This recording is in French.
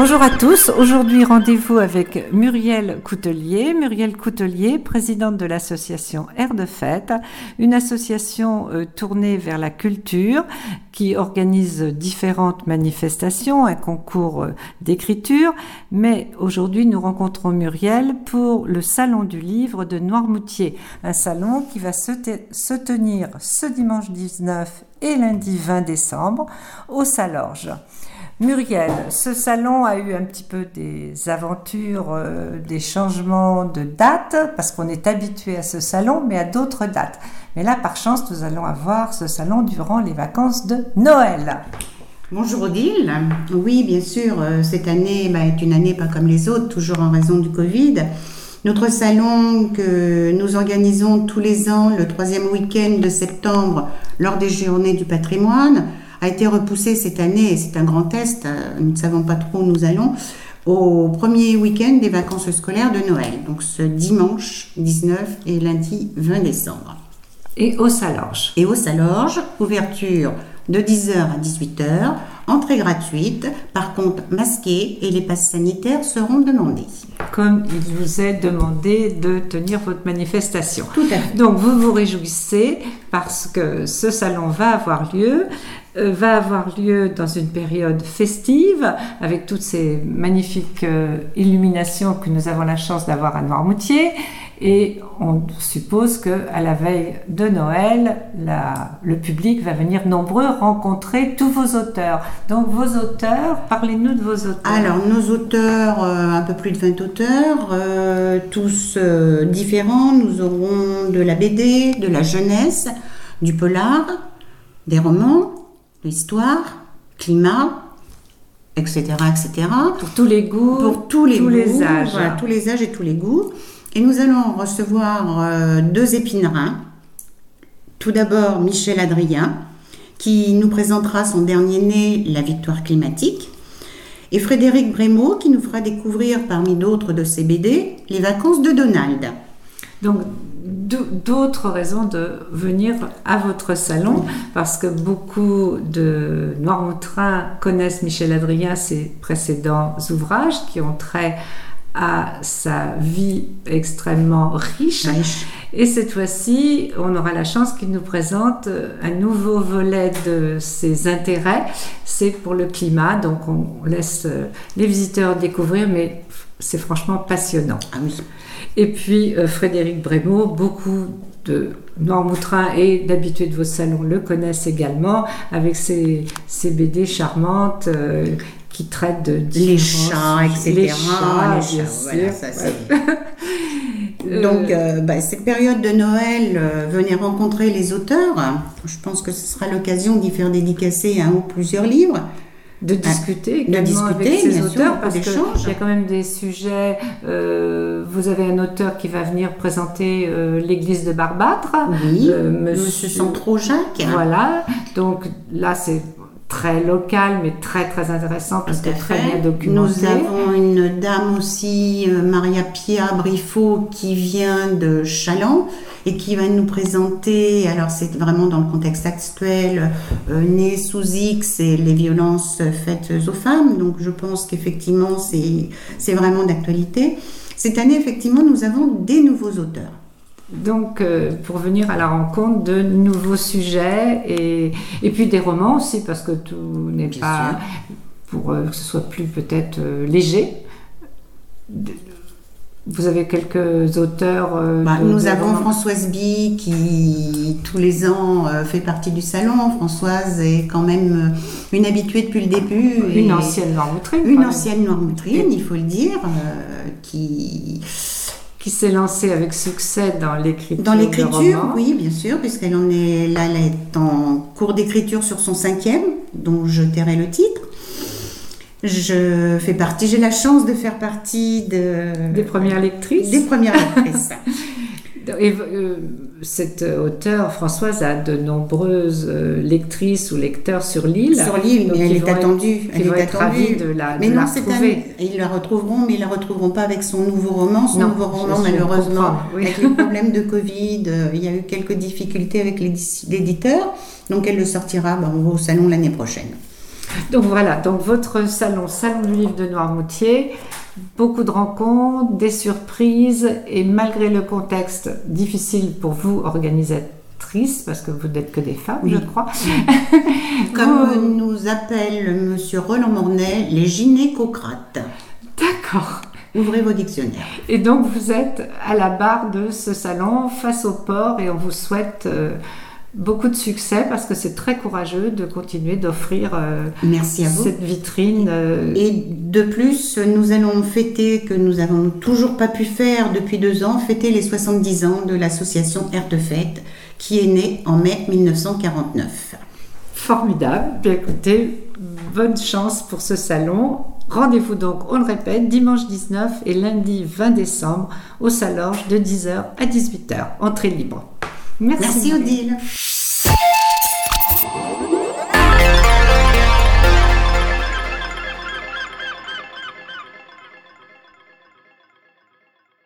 Bonjour à tous. Aujourd'hui, rendez-vous avec Muriel Coutelier. Muriel Coutelier, présidente de l'association Air de Fête, une association euh, tournée vers la culture qui organise différentes manifestations, un concours euh, d'écriture. Mais aujourd'hui, nous rencontrons Muriel pour le Salon du Livre de Noirmoutier, un salon qui va se, se tenir ce dimanche 19 et lundi 20 décembre au Salorge. Muriel, ce salon a eu un petit peu des aventures, euh, des changements de date, parce qu'on est habitué à ce salon, mais à d'autres dates. Mais là, par chance, nous allons avoir ce salon durant les vacances de Noël. Bonjour Odile. Oui, bien sûr, euh, cette année bah, est une année pas comme les autres, toujours en raison du Covid. Notre salon que nous organisons tous les ans, le troisième week-end de septembre, lors des journées du patrimoine, a été repoussé cette année, et c'est un grand test, euh, nous ne savons pas trop où nous allons, au premier week-end des vacances scolaires de Noël, donc ce dimanche 19 et lundi 20 décembre. Et au Salorge. Et au Salorge, ouverture de 10h à 18h, entrée gratuite, par contre masquée et les passes sanitaires seront demandés. Comme il vous est demandé de tenir votre manifestation. Tout à fait. Donc vous vous réjouissez parce que ce salon va avoir lieu. Euh, va avoir lieu dans une période festive avec toutes ces magnifiques euh, illuminations que nous avons la chance d'avoir à Noirmoutier. Et on suppose que à la veille de Noël, le public va venir nombreux rencontrer tous vos auteurs. Donc vos auteurs, parlez-nous de vos auteurs. Alors nos auteurs, euh, un peu plus de 20 auteurs, tous différents. Nous aurons de la BD, de la jeunesse, du polar, des romans, l'histoire, climat, etc., etc. Pour tous les goûts, pour tous les, les âges. tous les âges et tous les goûts. Et nous allons recevoir euh, deux épinarins. Tout d'abord, Michel Adrien, qui nous présentera son dernier né, La victoire climatique. Et Frédéric Brémaud, qui nous fera découvrir, parmi d'autres de ses BD, Les vacances de Donald. Donc, d'autres raisons de venir à votre salon parce que beaucoup de Noirmoutrins connaissent Michel Adrien, ses précédents ouvrages qui ont trait à sa vie extrêmement riche. Et cette fois-ci, on aura la chance qu'il nous présente un nouveau volet de ses intérêts. C'est pour le climat, donc on laisse les visiteurs découvrir, mais c'est franchement passionnant. Ah oui. Et puis euh, Frédéric Brémaud, beaucoup de Noirmoutrin et d'habitués de vos salons le connaissent également, avec ses, BD charmantes euh, qui traitent de les chats, etc. Les chats, bien sûr. Donc, euh, bah, cette période de Noël, venez rencontrer les auteurs. Je pense que ce sera l'occasion d'y faire dédicacer un ou plusieurs livres de discuter de discuter, avec ces auteurs parce qu'il y a quand même des sujets. Euh, vous avez un auteur qui va venir présenter euh, l'église de Barbâtre. Oui, euh, Monsieur, Jacques. Voilà, donc là c'est très local mais très très intéressant parce que très bien documenté. Nous avons une dame aussi, Maria Pia Briffaut, qui vient de Chaland et qui va nous présenter, alors c'est vraiment dans le contexte actuel, euh, né sous X et les violences faites aux femmes, donc je pense qu'effectivement c'est vraiment d'actualité. Cette année, effectivement, nous avons des nouveaux auteurs. Donc, euh, pour venir à la rencontre de nouveaux sujets et, et puis des romans aussi, parce que tout n'est pas pour euh, que ce soit plus peut-être léger. Vous avez quelques auteurs euh, bah, Nous avons Françoise Bi qui tous les ans euh, fait partie du salon. Françoise est quand même euh, une habituée depuis le début. Une ancienne Noirmoutrine. Une ancienne Noirmoutrine, il faut le dire, qui qui s'est lancée avec succès dans l'écriture. Dans l'écriture, oui, bien sûr, puisqu'elle en est là, elle est en cours d'écriture sur son cinquième, dont je tairai le titre. Je fais partie, j'ai la chance de faire partie de, des premières lectrices. Des premières lectrices. Et euh, cette auteure, Françoise, a de nombreuses euh, lectrices ou lecteurs sur l'île. Sur l'île, mais elle est attendue. elle est attendue. de la, mais non, c'est retrouver. Ils la retrouveront, mais ils la retrouveront pas avec son nouveau roman. Son nouveau roman, malheureusement, avec le problème de Covid, euh, il y a eu quelques difficultés avec l'éditeur. Donc elle le sortira ben, au salon l'année prochaine. Donc voilà, donc votre salon, Salon du Livre de Noirmoutier, beaucoup de rencontres, des surprises, et malgré le contexte difficile pour vous, organisatrice, parce que vous n'êtes que des femmes, je crois. Comme nous appelle Monsieur Roland Mornay, les gynécocrates. D'accord. Ouvrez vos dictionnaires. Et donc vous êtes à la barre de ce salon face au port et on vous souhaite euh, beaucoup de succès parce que c'est très courageux de continuer d'offrir euh, Merci à vous. cette vitrine. euh, Et de plus, nous allons fêter, que nous n'avons toujours pas pu faire depuis deux ans, fêter les 70 ans de l'association Air de Fête, qui est née en mai 1949. Formidable. Bien écoutez, bonne chance pour ce salon. Rendez-vous donc, on le répète, dimanche 19 et lundi 20 décembre au Salorge de 10h à 18h. Entrée libre. Merci Odile. Thank you.